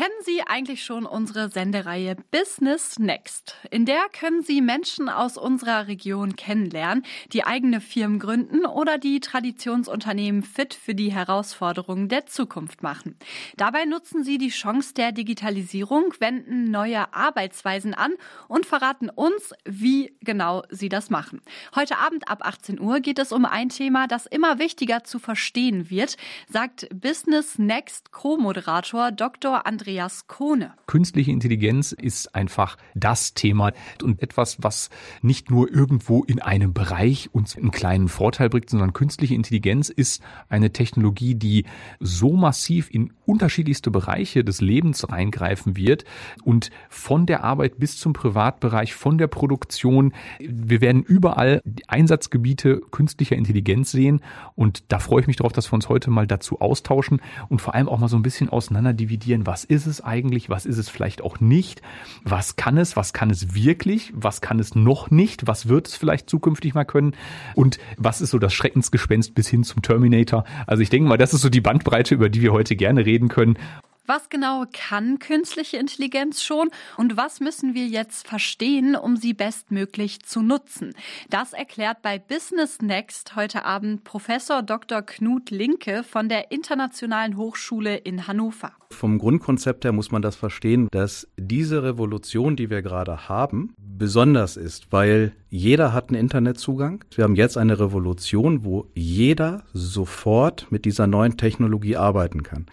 Kennen Sie eigentlich schon unsere Sendereihe Business Next? In der können Sie Menschen aus unserer Region kennenlernen, die eigene Firmen gründen oder die Traditionsunternehmen fit für die Herausforderungen der Zukunft machen. Dabei nutzen Sie die Chance der Digitalisierung, wenden neue Arbeitsweisen an und verraten uns, wie genau Sie das machen. Heute Abend ab 18 Uhr geht es um ein Thema, das immer wichtiger zu verstehen wird, sagt Business Next Co-Moderator Dr. Andreas Andreas Kohne. Künstliche Intelligenz ist einfach das Thema und etwas, was nicht nur irgendwo in einem Bereich uns einen kleinen Vorteil bringt, sondern künstliche Intelligenz ist eine Technologie, die so massiv in unterschiedlichste Bereiche des Lebens reingreifen wird und von der Arbeit bis zum Privatbereich, von der Produktion. Wir werden überall Einsatzgebiete künstlicher Intelligenz sehen und da freue ich mich darauf, dass wir uns heute mal dazu austauschen und vor allem auch mal so ein bisschen auseinander dividieren, was ist es eigentlich, was ist es vielleicht auch nicht, was kann es, was kann es wirklich, was kann es noch nicht, was wird es vielleicht zukünftig mal können und was ist so das Schreckensgespenst bis hin zum Terminator. Also ich denke mal, das ist so die Bandbreite, über die wir heute gerne reden können. Was genau kann künstliche Intelligenz schon und was müssen wir jetzt verstehen, um sie bestmöglich zu nutzen? Das erklärt bei Business Next heute Abend Professor Dr. Knut Linke von der Internationalen Hochschule in Hannover. Vom Grundkonzept her muss man das verstehen, dass diese Revolution, die wir gerade haben, besonders ist, weil jeder hat einen Internetzugang. Wir haben jetzt eine Revolution, wo jeder sofort mit dieser neuen Technologie arbeiten kann.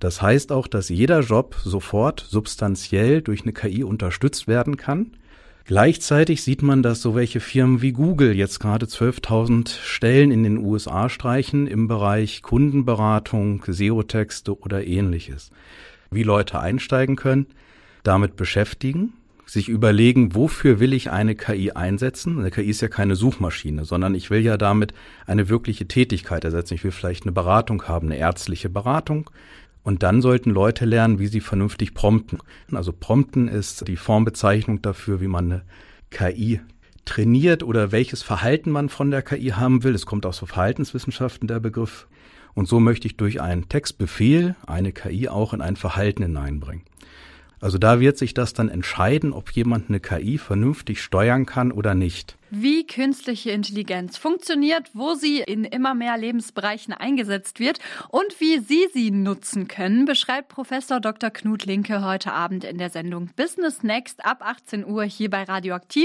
Das heißt auch, dass jeder Job sofort substanziell durch eine KI unterstützt werden kann. Gleichzeitig sieht man, dass so welche Firmen wie Google jetzt gerade 12.000 Stellen in den USA streichen im Bereich Kundenberatung, SEO-Texte oder ähnliches. Wie Leute einsteigen können, damit beschäftigen, sich überlegen, wofür will ich eine KI einsetzen? Eine KI ist ja keine Suchmaschine, sondern ich will ja damit eine wirkliche Tätigkeit ersetzen. Ich will vielleicht eine Beratung haben, eine ärztliche Beratung. Und dann sollten Leute lernen, wie sie vernünftig prompten. Also prompten ist die Formbezeichnung dafür, wie man eine KI trainiert oder welches Verhalten man von der KI haben will. Es kommt aus Verhaltenswissenschaften der Begriff. Und so möchte ich durch einen Textbefehl eine KI auch in ein Verhalten hineinbringen. Also da wird sich das dann entscheiden, ob jemand eine KI vernünftig steuern kann oder nicht. Wie künstliche Intelligenz funktioniert, wo sie in immer mehr Lebensbereichen eingesetzt wird und wie Sie sie nutzen können, beschreibt Professor Dr. Knut Linke heute Abend in der Sendung Business Next ab 18 Uhr hier bei Radioaktiv.